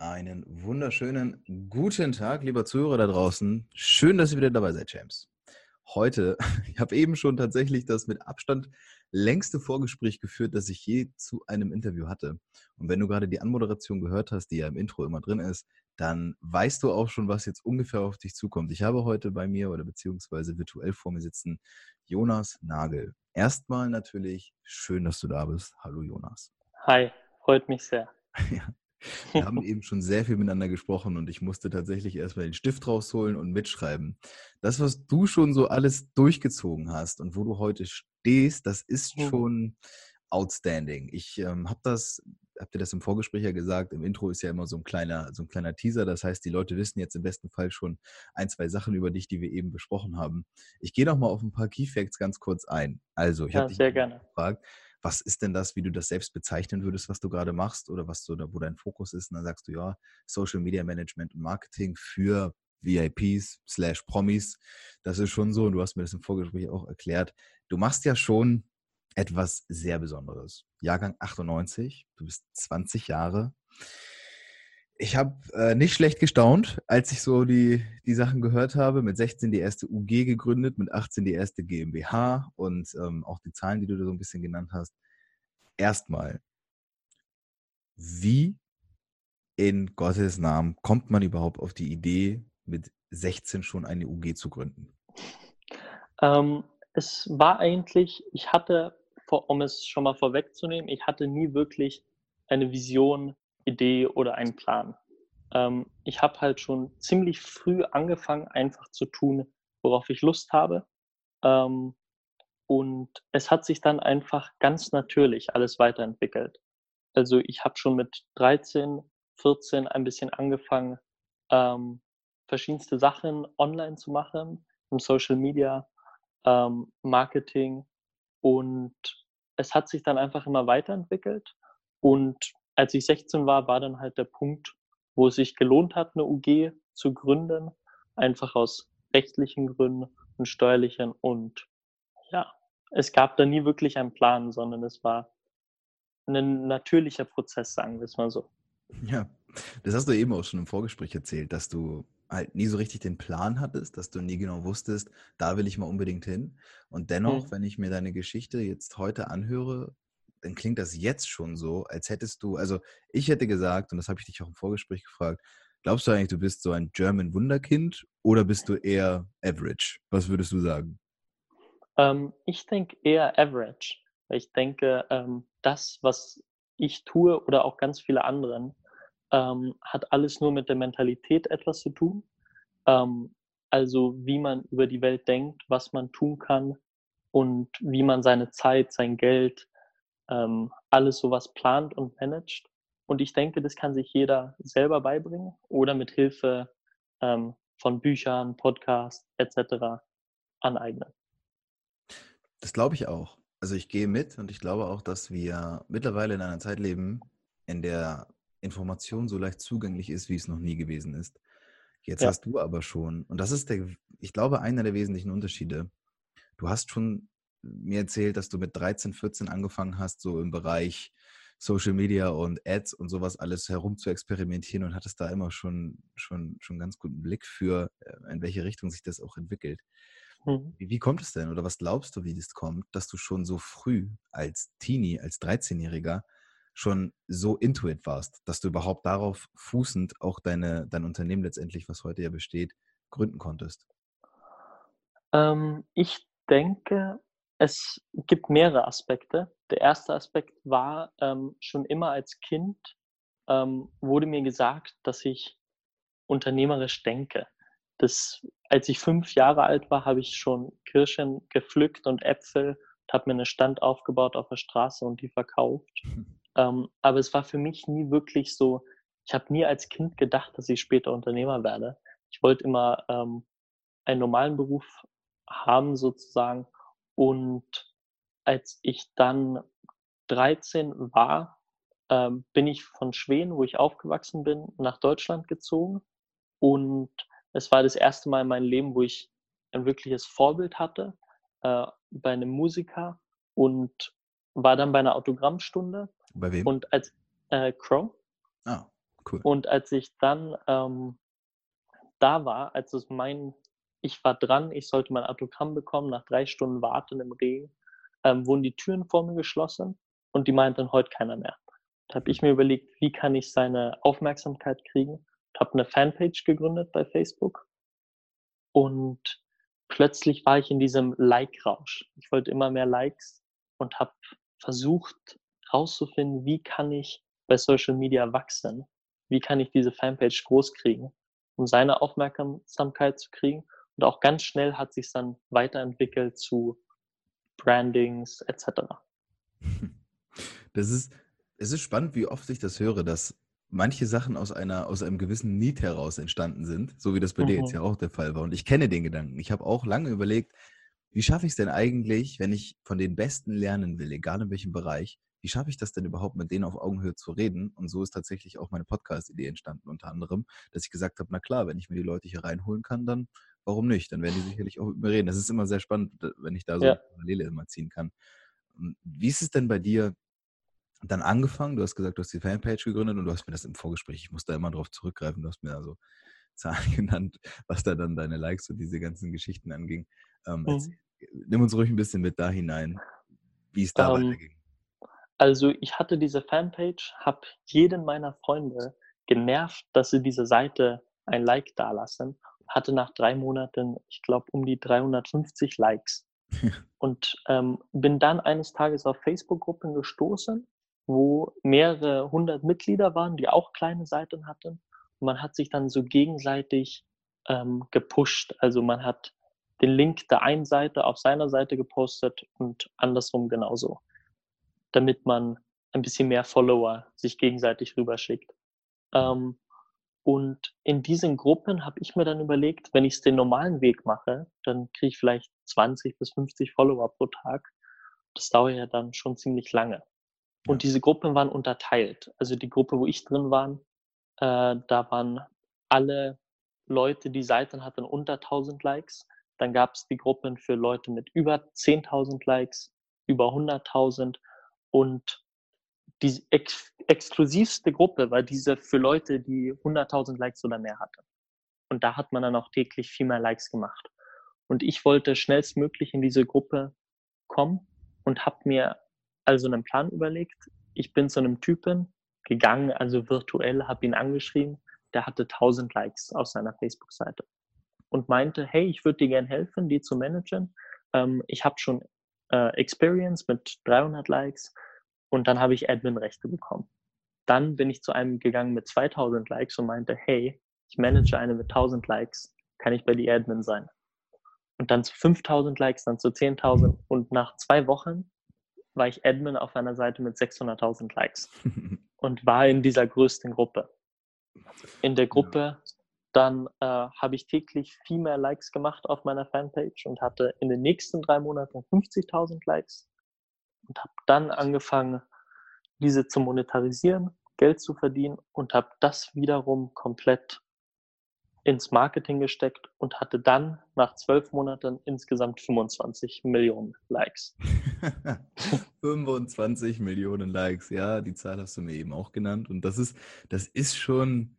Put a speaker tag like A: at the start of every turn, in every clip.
A: Einen wunderschönen guten Tag, lieber Zuhörer da draußen. Schön, dass ihr wieder dabei seid, James. Heute, ich habe eben schon tatsächlich das mit Abstand längste Vorgespräch geführt, das ich je zu einem Interview hatte. Und wenn du gerade die Anmoderation gehört hast, die ja im Intro immer drin ist, dann weißt du auch schon, was jetzt ungefähr auf dich zukommt. Ich habe heute bei mir oder beziehungsweise virtuell vor mir sitzen Jonas Nagel. Erstmal natürlich schön, dass du da bist. Hallo Jonas.
B: Hi, freut mich sehr.
A: Ja. Wir haben eben schon sehr viel miteinander gesprochen und ich musste tatsächlich erstmal den Stift rausholen und mitschreiben. Das, was du schon so alles durchgezogen hast und wo du heute stehst, das ist schon outstanding. Ich ähm, habe das, habt ihr das im Vorgespräch ja gesagt, im Intro ist ja immer so ein kleiner, so ein kleiner Teaser. Das heißt, die Leute wissen jetzt im besten Fall schon ein, zwei Sachen über dich, die wir eben besprochen haben. Ich gehe noch mal auf ein paar Key Facts ganz kurz ein. Also, ich ja, habe dich sehr gerne. gefragt, was ist denn das, wie du das selbst bezeichnen würdest, was du gerade machst oder was du wo dein Fokus ist? Und dann sagst du, ja, Social Media Management und Marketing für VIPs slash Promis. Das ist schon so, und du hast mir das im Vorgespräch auch erklärt. Du machst ja schon etwas sehr Besonderes. Jahrgang 98, du bist 20 Jahre. Ich habe äh, nicht schlecht gestaunt, als ich so die, die Sachen gehört habe. Mit 16 die erste UG gegründet, mit 18 die erste GmbH und ähm, auch die Zahlen, die du da so ein bisschen genannt hast. Erstmal, wie in Gottes Namen kommt man überhaupt auf die Idee, mit 16 schon eine UG zu gründen?
B: Ähm, es war eigentlich, ich hatte, um es schon mal vorwegzunehmen, ich hatte nie wirklich eine Vision, Idee oder einen Plan. Ähm, ich habe halt schon ziemlich früh angefangen, einfach zu tun, worauf ich Lust habe. Ähm, und es hat sich dann einfach ganz natürlich alles weiterentwickelt. Also ich habe schon mit 13, 14 ein bisschen angefangen, ähm, verschiedenste Sachen online zu machen, im Social Media, ähm, Marketing. Und es hat sich dann einfach immer weiterentwickelt. Und als ich 16 war, war dann halt der Punkt, wo es sich gelohnt hat, eine UG zu gründen, einfach aus rechtlichen Gründen und steuerlichen. Und ja, es gab da nie wirklich einen Plan, sondern es war ein natürlicher Prozess, sagen wir es mal so.
A: Ja, das hast du eben auch schon im Vorgespräch erzählt, dass du halt nie so richtig den Plan hattest, dass du nie genau wusstest, da will ich mal unbedingt hin. Und dennoch, mhm. wenn ich mir deine Geschichte jetzt heute anhöre, dann klingt das jetzt schon so, als hättest du, also ich hätte gesagt, und das habe ich dich auch im Vorgespräch gefragt, glaubst du eigentlich, du bist so ein German Wunderkind oder bist du eher average? Was würdest du sagen?
B: Ähm, ich denke eher average. Ich denke, ähm, das, was ich tue oder auch ganz viele anderen, ähm, hat alles nur mit der Mentalität etwas zu tun. Ähm, also wie man über die Welt denkt, was man tun kann und wie man seine Zeit, sein Geld, ähm, alles sowas plant und managt. Und ich denke, das kann sich jeder selber beibringen oder mit Hilfe ähm, von Büchern, Podcasts etc. aneignen.
A: Das glaube ich auch. Also ich gehe mit und ich glaube auch, dass wir mittlerweile in einer Zeit leben, in der Information so leicht zugänglich ist, wie es noch nie gewesen ist. Jetzt ja. hast du aber schon, und das ist der, ich glaube, einer der wesentlichen Unterschiede. Du hast schon mir erzählt, dass du mit 13, 14 angefangen hast, so im Bereich Social Media und Ads und sowas alles herum zu experimentieren und hattest da immer schon, schon, schon ganz guten Blick für, äh, in welche Richtung sich das auch entwickelt. Mhm. Wie, wie, kommt es denn oder was glaubst du, wie das kommt, dass du schon so früh als Teenie, als 13-Jähriger schon so intuit warst, dass du überhaupt darauf fußend auch deine, dein Unternehmen letztendlich, was heute ja besteht, gründen konntest?
B: Ähm, ich denke, es gibt mehrere Aspekte. Der erste Aspekt war ähm, schon immer als Kind ähm, wurde mir gesagt, dass ich unternehmerisch denke. Das, als ich fünf Jahre alt war, habe ich schon Kirschen gepflückt und Äpfel und habe mir einen Stand aufgebaut auf der Straße und die verkauft. Ähm, aber es war für mich nie wirklich so, ich habe nie als Kind gedacht, dass ich später Unternehmer werde. Ich wollte immer ähm, einen normalen Beruf haben sozusagen. Und als ich dann 13 war, ähm, bin ich von Schweden, wo ich aufgewachsen bin, nach Deutschland gezogen. Und es war das erste Mal in meinem Leben, wo ich ein wirkliches Vorbild hatte äh, bei einem Musiker und war dann bei einer Autogrammstunde.
A: Bei wem?
B: Und als äh, Crow.
A: Ah, cool.
B: Und als ich dann ähm, da war, als es mein, ich war dran, ich sollte mein Autogramm bekommen, nach drei Stunden Warten im Regen, ähm, wurden die Türen vor mir geschlossen und die meinten heute keiner mehr. Da habe ich mir überlegt, wie kann ich seine Aufmerksamkeit kriegen. Habe eine Fanpage gegründet bei Facebook und plötzlich war ich in diesem Like-Rausch. Ich wollte immer mehr Likes und habe versucht herauszufinden, wie kann ich bei Social Media wachsen? Wie kann ich diese Fanpage groß kriegen, um seine Aufmerksamkeit zu kriegen? Und auch ganz schnell hat sich dann weiterentwickelt zu Brandings etc.
A: Das ist, es ist spannend, wie oft ich das höre, dass manche Sachen aus einer, aus einem gewissen Need heraus entstanden sind, so wie das bei mhm. dir jetzt mhm. ja auch der Fall war. Und ich kenne den Gedanken. Ich habe auch lange überlegt, wie schaffe ich es denn eigentlich, wenn ich von den Besten lernen will, egal in welchem Bereich, wie schaffe ich das denn überhaupt, mit denen auf Augenhöhe zu reden? Und so ist tatsächlich auch meine Podcast-Idee entstanden, unter anderem, dass ich gesagt habe, na klar, wenn ich mir die Leute hier reinholen kann, dann warum nicht? Dann werden die sicherlich auch mit mir reden. Das ist immer sehr spannend, wenn ich da so ja. Parallele immer ziehen kann. Hm, wie ist es denn bei dir dann angefangen? Du hast gesagt, du hast die Fanpage gegründet und du hast mir das im Vorgespräch, ich muss da immer drauf zurückgreifen, du hast mir also Zahlen genannt, was da dann deine Likes und diese ganzen Geschichten anging. Ähm, mhm. nimm uns ruhig ein bisschen mit da hinein, wie es da um, ähm, weiterging.
B: Also ich hatte diese Fanpage, habe jeden meiner Freunde genervt, dass sie diese Seite ein Like dalassen. Hatte nach drei Monaten, ich glaube, um die 350 Likes. und ähm, bin dann eines Tages auf Facebook-Gruppen gestoßen, wo mehrere hundert Mitglieder waren, die auch kleine Seiten hatten. Und man hat sich dann so gegenseitig ähm, gepusht. Also man hat den Link der einen Seite auf seiner Seite gepostet und andersrum genauso damit man ein bisschen mehr Follower sich gegenseitig rüberschickt. Ähm, und in diesen Gruppen habe ich mir dann überlegt, wenn ich es den normalen Weg mache, dann kriege ich vielleicht 20 bis 50 Follower pro Tag. Das dauert ja dann schon ziemlich lange. Und diese Gruppen waren unterteilt. Also die Gruppe, wo ich drin war, äh, da waren alle Leute, die Seiten hatten unter 1000 Likes. Dann gab es die Gruppen für Leute mit über 10.000 Likes, über 100.000 und die ex exklusivste Gruppe war diese für Leute, die 100.000 Likes oder mehr hatten. Und da hat man dann auch täglich viel mehr Likes gemacht. Und ich wollte schnellstmöglich in diese Gruppe kommen und habe mir also einen Plan überlegt. Ich bin zu einem Typen gegangen, also virtuell, habe ihn angeschrieben. Der hatte 1000 Likes auf seiner Facebook-Seite und meinte, hey, ich würde dir gerne helfen, die zu managen. Ähm, ich habe schon äh, Experience mit 300 Likes und dann habe ich Admin-Rechte bekommen. Dann bin ich zu einem gegangen mit 2000 Likes und meinte, hey, ich manage eine mit 1000 Likes, kann ich bei dir Admin sein? Und dann zu 5000 Likes, dann zu 10.000 und nach zwei Wochen war ich Admin auf einer Seite mit 600.000 Likes und war in dieser größten Gruppe. In der Gruppe dann äh, habe ich täglich viel mehr Likes gemacht auf meiner Fanpage und hatte in den nächsten drei Monaten 50.000 Likes und habe dann angefangen, diese zu monetarisieren, Geld zu verdienen und habe das wiederum komplett ins Marketing gesteckt und hatte dann nach zwölf Monaten insgesamt 25 Millionen Likes.
A: 25 Millionen Likes, ja, die Zahl hast du mir eben auch genannt. Und das ist, das ist schon,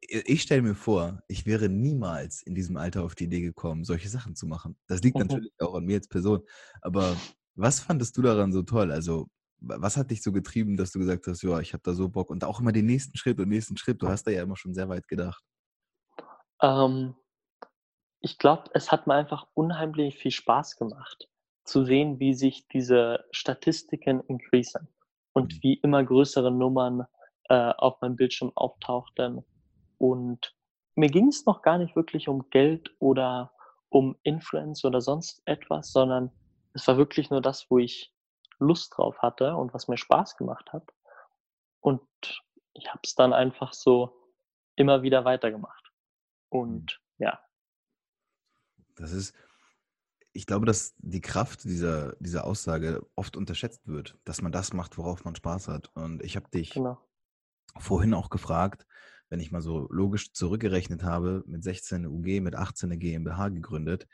A: ich stelle mir vor, ich wäre niemals in diesem Alter auf die Idee gekommen, solche Sachen zu machen. Das liegt mhm. natürlich auch an mir als Person. Aber was fandest du daran so toll? Also, was hat dich so getrieben, dass du gesagt hast, ja, ich habe da so Bock und auch immer den nächsten Schritt und nächsten Schritt? Du hast da ja immer schon sehr weit gedacht.
B: Ähm, ich glaube, es hat mir einfach unheimlich viel Spaß gemacht, zu sehen, wie sich diese Statistiken increasen und mhm. wie immer größere Nummern äh, auf meinem Bildschirm auftauchten und mir ging es noch gar nicht wirklich um Geld oder um Influence oder sonst etwas, sondern es war wirklich nur das, wo ich Lust drauf hatte und was mir Spaß gemacht hat. Und ich habe es dann einfach so immer wieder weitergemacht. Und mhm. ja.
A: Das ist, ich glaube, dass die Kraft dieser, dieser Aussage oft unterschätzt wird, dass man das macht, worauf man Spaß hat. Und ich habe dich genau. vorhin auch gefragt, wenn ich mal so logisch zurückgerechnet habe, mit 16 eine UG, mit 18 eine GmbH gegründet.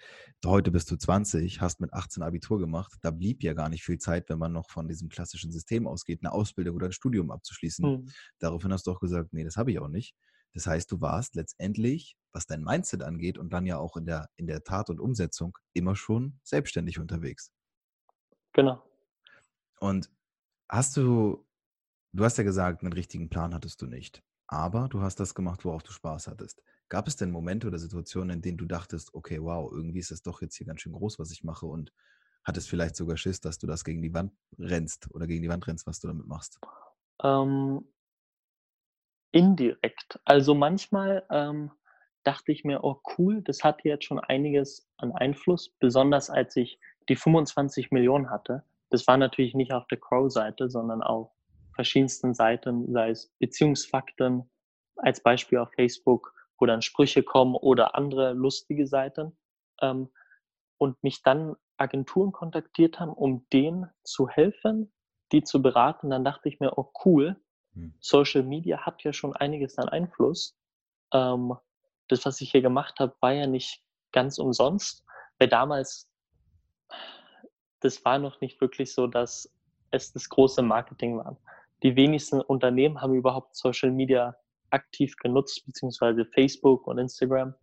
A: Heute bist du 20, hast mit 18 Abitur gemacht. Da blieb ja gar nicht viel Zeit, wenn man noch von diesem klassischen System ausgeht, eine Ausbildung oder ein Studium abzuschließen. Mhm. Daraufhin hast du auch gesagt, nee, das habe ich auch nicht. Das heißt, du warst letztendlich, was dein Mindset angeht und dann ja auch in der, in der Tat und Umsetzung, immer schon selbstständig unterwegs.
B: Genau.
A: Und hast du, du hast ja gesagt, einen richtigen Plan hattest du nicht aber du hast das gemacht, worauf du Spaß hattest. Gab es denn Momente oder Situationen, in denen du dachtest, okay, wow, irgendwie ist das doch jetzt hier ganz schön groß, was ich mache und hattest vielleicht sogar Schiss, dass du das gegen die Wand rennst oder gegen die Wand rennst, was du damit machst?
B: Ähm, indirekt. Also manchmal ähm, dachte ich mir, oh cool, das hat jetzt schon einiges an Einfluss, besonders als ich die 25 Millionen hatte. Das war natürlich nicht auf der Crow-Seite, sondern auf verschiedensten Seiten, sei es Beziehungsfakten als Beispiel auf Facebook, wo dann Sprüche kommen oder andere lustige Seiten. Ähm, und mich dann Agenturen kontaktiert haben, um denen zu helfen, die zu beraten. Dann dachte ich mir, oh cool, hm. Social Media hat ja schon einiges an Einfluss. Ähm, das, was ich hier gemacht habe, war ja nicht ganz umsonst, weil damals, das war noch nicht wirklich so, dass es das große Marketing war die wenigsten Unternehmen haben überhaupt Social Media aktiv genutzt, beziehungsweise Facebook und Instagram.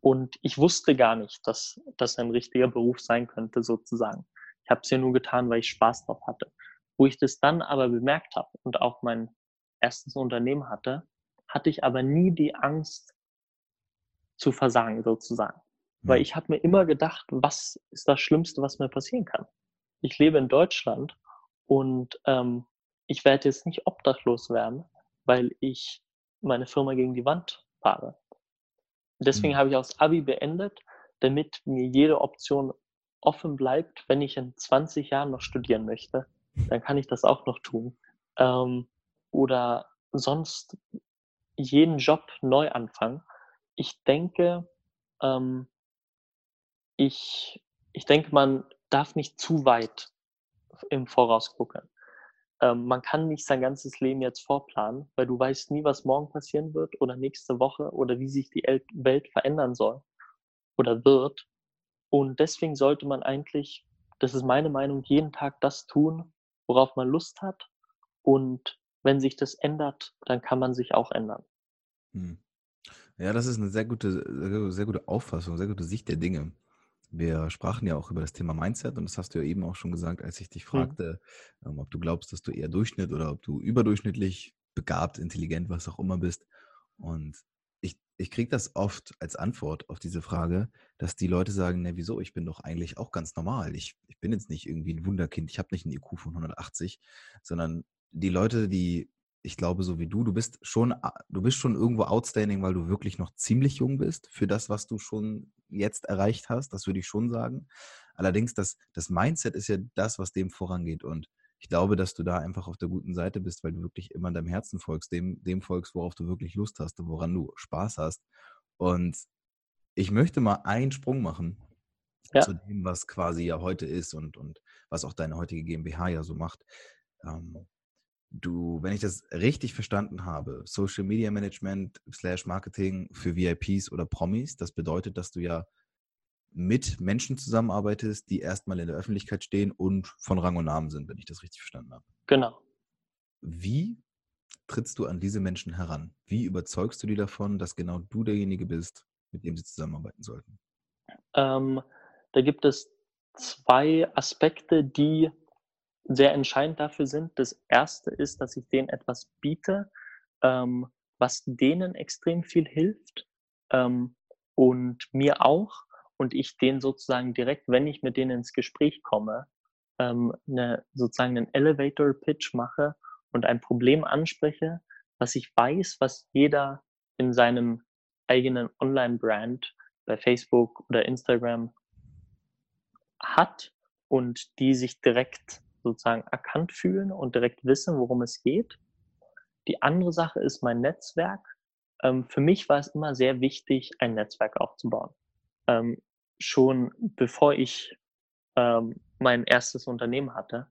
B: Und ich wusste gar nicht, dass das ein richtiger Beruf sein könnte, sozusagen. Ich habe es ja nur getan, weil ich Spaß drauf hatte. Wo ich das dann aber bemerkt habe und auch mein erstes Unternehmen hatte, hatte ich aber nie die Angst zu versagen, sozusagen. Mhm. Weil ich habe mir immer gedacht, was ist das Schlimmste, was mir passieren kann? Ich lebe in Deutschland und ähm, ich werde jetzt nicht obdachlos werden, weil ich meine Firma gegen die Wand fahre. Deswegen mhm. habe ich auch das Abi beendet, damit mir jede Option offen bleibt, wenn ich in 20 Jahren noch studieren möchte, dann kann ich das auch noch tun. Ähm, oder sonst jeden Job neu anfangen. Ich denke, ähm, ich, ich denke, man darf nicht zu weit im Voraus gucken ähm, man kann nicht sein ganzes Leben jetzt vorplanen, weil du weißt nie, was morgen passieren wird oder nächste Woche oder wie sich die Welt verändern soll oder wird. Und deswegen sollte man eigentlich, das ist meine Meinung, jeden Tag das tun, worauf man Lust hat. Und wenn sich das ändert, dann kann man sich auch ändern.
A: Hm. Ja, das ist eine sehr gute, sehr gute Auffassung, sehr gute Sicht der Dinge. Wir sprachen ja auch über das Thema Mindset und das hast du ja eben auch schon gesagt, als ich dich mhm. fragte, mhm. ob du glaubst, dass du eher Durchschnitt oder ob du überdurchschnittlich begabt, intelligent, was auch immer bist. Und ich, ich kriege das oft als Antwort auf diese Frage, dass die Leute sagen, ne, wieso, ich bin doch eigentlich auch ganz normal. Ich, ich bin jetzt nicht irgendwie ein Wunderkind, ich habe nicht einen IQ von 180, sondern die Leute, die ich glaube, so wie du, du bist schon, du bist schon irgendwo outstanding, weil du wirklich noch ziemlich jung bist für das, was du schon jetzt erreicht hast. Das würde ich schon sagen. Allerdings, das, das Mindset ist ja das, was dem vorangeht. Und ich glaube, dass du da einfach auf der guten Seite bist, weil du wirklich immer deinem Herzen folgst, dem, dem folgst, worauf du wirklich Lust hast und woran du Spaß hast. Und ich möchte mal einen Sprung machen ja. zu dem, was quasi ja heute ist und, und was auch deine heutige GmbH ja so macht. Ähm, du, wenn ich das richtig verstanden habe, Social Media Management slash Marketing für VIPs oder Promis, das bedeutet, dass du ja mit Menschen zusammenarbeitest, die erstmal in der Öffentlichkeit stehen und von Rang und Namen sind, wenn ich das richtig verstanden habe.
B: Genau.
A: Wie trittst du an diese Menschen heran? Wie überzeugst du die davon, dass genau du derjenige bist, mit dem sie zusammenarbeiten sollten?
B: Ähm, da gibt es zwei Aspekte, die sehr entscheidend dafür sind. Das erste ist, dass ich denen etwas biete, ähm, was denen extrem viel hilft ähm, und mir auch. Und ich denen sozusagen direkt, wenn ich mit denen ins Gespräch komme, ähm, eine, sozusagen einen Elevator Pitch mache und ein Problem anspreche, was ich weiß, was jeder in seinem eigenen Online-Brand bei Facebook oder Instagram hat und die sich direkt sozusagen erkannt fühlen und direkt wissen, worum es geht. Die andere Sache ist mein Netzwerk. Ähm, für mich war es immer sehr wichtig, ein Netzwerk aufzubauen. Ähm, schon bevor ich ähm, mein erstes Unternehmen hatte,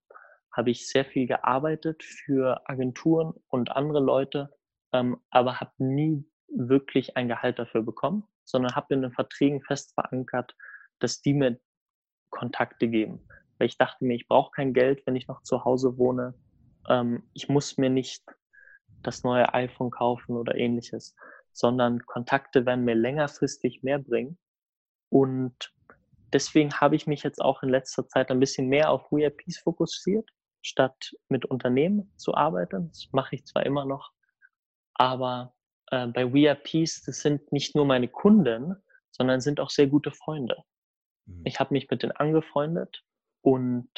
B: habe ich sehr viel gearbeitet für Agenturen und andere Leute, aber habe nie wirklich ein Gehalt dafür bekommen, sondern habe in den Verträgen fest verankert, dass die mir Kontakte geben. Weil ich dachte mir, ich brauche kein Geld, wenn ich noch zu Hause wohne. Ähm, ich muss mir nicht das neue iPhone kaufen oder ähnliches, sondern Kontakte werden mir längerfristig mehr bringen. Und deswegen habe ich mich jetzt auch in letzter Zeit ein bisschen mehr auf WeAPs fokussiert, statt mit Unternehmen zu arbeiten. Das mache ich zwar immer noch, aber äh, bei WeAPs, das sind nicht nur meine Kunden, sondern sind auch sehr gute Freunde. Mhm. Ich habe mich mit denen angefreundet und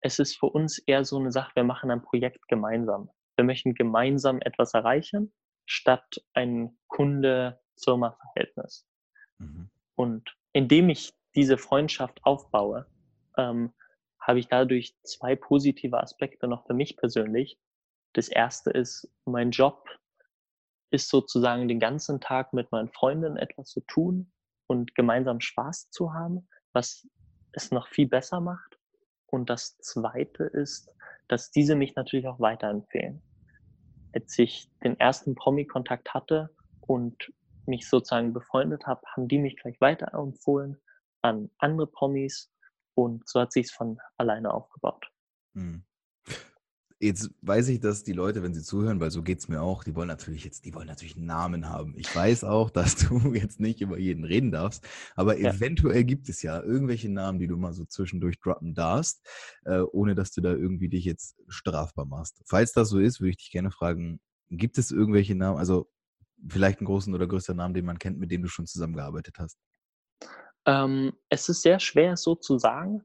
B: es ist für uns eher so eine Sache, wir machen ein Projekt gemeinsam. Wir möchten gemeinsam etwas erreichen, statt ein Kunde-Firma-Verhältnis. Mhm. Und indem ich diese Freundschaft aufbaue, ähm, habe ich dadurch zwei positive Aspekte noch für mich persönlich. Das erste ist, mein Job ist sozusagen den ganzen Tag mit meinen Freunden etwas zu tun und gemeinsam Spaß zu haben, was es noch viel besser macht. Und das zweite ist, dass diese mich natürlich auch weiterempfehlen. Als ich den ersten Promi-Kontakt hatte und mich sozusagen befreundet habe, haben die mich gleich weiterempfohlen an andere Promis und so hat sich es von alleine aufgebaut. Hm.
A: Jetzt weiß ich, dass die Leute, wenn sie zuhören, weil so geht es mir auch, die wollen natürlich jetzt, die wollen natürlich einen Namen haben. Ich weiß auch, dass du jetzt nicht über jeden reden darfst, aber ja. eventuell gibt es ja irgendwelche Namen, die du mal so zwischendurch droppen darfst, äh, ohne dass du da irgendwie dich jetzt strafbar machst. Falls das so ist, würde ich dich gerne fragen, gibt es irgendwelche Namen, also vielleicht einen großen oder größeren Namen, den man kennt, mit dem du schon zusammengearbeitet hast?
B: Ähm, es ist sehr schwer, so zu sagen.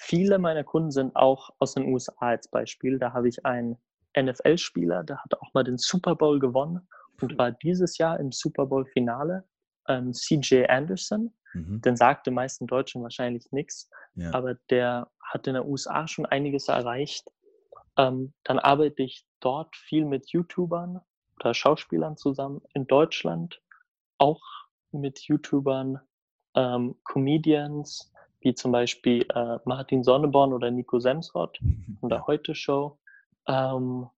B: Viele meiner Kunden sind auch aus den USA als Beispiel. Da habe ich einen NFL-Spieler, der hat auch mal den Super Bowl gewonnen und war dieses Jahr im Super Bowl-Finale. Ähm, CJ Anderson, mhm. den sagt den meisten Deutschen wahrscheinlich nichts, ja. aber der hat in den USA schon einiges erreicht. Ähm, dann arbeite ich dort viel mit YouTubern oder Schauspielern zusammen in Deutschland, auch mit YouTubern ähm, Comedians, wie zum Beispiel äh, Martin Sonneborn oder Nico Semsrott von der Heute Show. Ähm,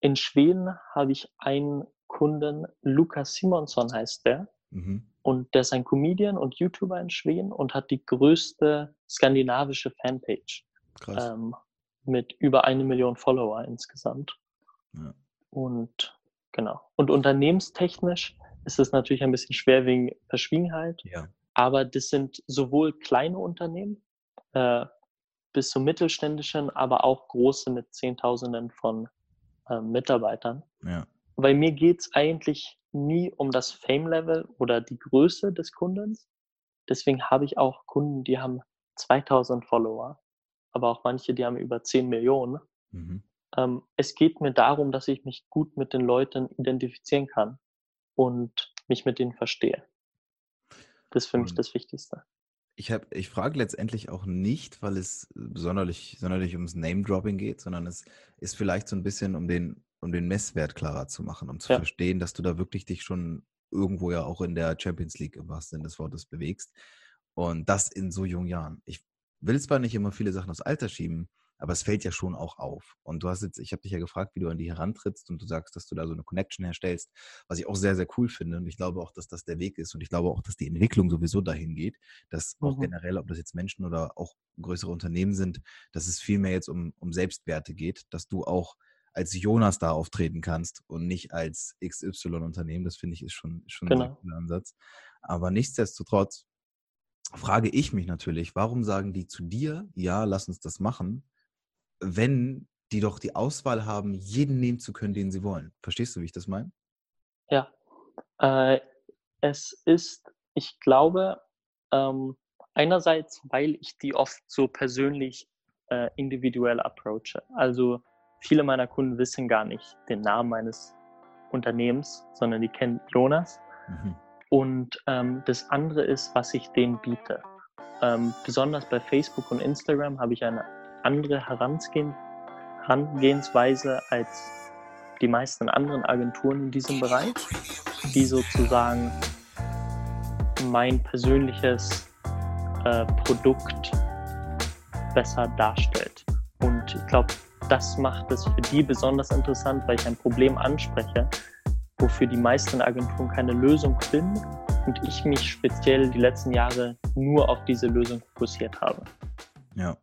B: in Schweden habe ich einen Kunden, Lukas Simonsson heißt der. Mhm. Und der ist ein Comedian und YouTuber in Schweden und hat die größte skandinavische Fanpage. Ähm, mit über eine Million Follower insgesamt. Ja. Und genau. Und unternehmenstechnisch ist es natürlich ein bisschen schwer wegen Verschwiegenheit. Ja. Aber das sind sowohl kleine Unternehmen äh, bis zu mittelständischen, aber auch große mit Zehntausenden von äh, Mitarbeitern. Ja. Weil mir geht es eigentlich nie um das Fame-Level oder die Größe des Kundens. Deswegen habe ich auch Kunden, die haben 2000 Follower, aber auch manche, die haben über 10 Millionen. Mhm. Ähm, es geht mir darum, dass ich mich gut mit den Leuten identifizieren kann und mich mit denen verstehe. Das ist für mich das Wichtigste.
A: Ich, ich frage letztendlich auch nicht, weil es sonderlich, sonderlich ums Name-Dropping geht, sondern es ist vielleicht so ein bisschen, um den, um den Messwert klarer zu machen, um zu ja. verstehen, dass du da wirklich dich schon irgendwo ja auch in der Champions League im wahrsten Sinne des Wortes bewegst. Und das in so jungen Jahren. Ich will zwar nicht immer viele Sachen aus Alter schieben, aber es fällt ja schon auch auf. Und du hast jetzt, ich habe dich ja gefragt, wie du an die herantrittst und du sagst, dass du da so eine Connection herstellst, was ich auch sehr, sehr cool finde. Und ich glaube auch, dass das der Weg ist. Und ich glaube auch, dass die Entwicklung sowieso dahin geht, dass auch mhm. generell, ob das jetzt Menschen oder auch größere Unternehmen sind, dass es viel mehr jetzt um, um Selbstwerte geht, dass du auch als Jonas da auftreten kannst und nicht als XY-Unternehmen. Das finde ich ist schon, schon genau. ein sehr cooler Ansatz. Aber nichtsdestotrotz frage ich mich natürlich, warum sagen die zu dir, ja, lass uns das machen, wenn die doch die Auswahl haben, jeden nehmen zu können, den sie wollen. Verstehst du, wie ich das meine?
B: Ja. Äh, es ist, ich glaube, ähm, einerseits, weil ich die oft so persönlich äh, individuell approache. Also viele meiner Kunden wissen gar nicht den Namen meines Unternehmens, sondern die kennen Jonas. Mhm. Und ähm, das andere ist, was ich denen biete. Ähm, besonders bei Facebook und Instagram habe ich eine andere Herangehen, Herangehensweise als die meisten anderen Agenturen in diesem Bereich, die sozusagen mein persönliches äh, Produkt besser darstellt. Und ich glaube, das macht es für die besonders interessant, weil ich ein Problem anspreche, wofür die meisten Agenturen keine Lösung finden und ich mich speziell die letzten Jahre nur auf diese Lösung fokussiert habe.
A: Ja,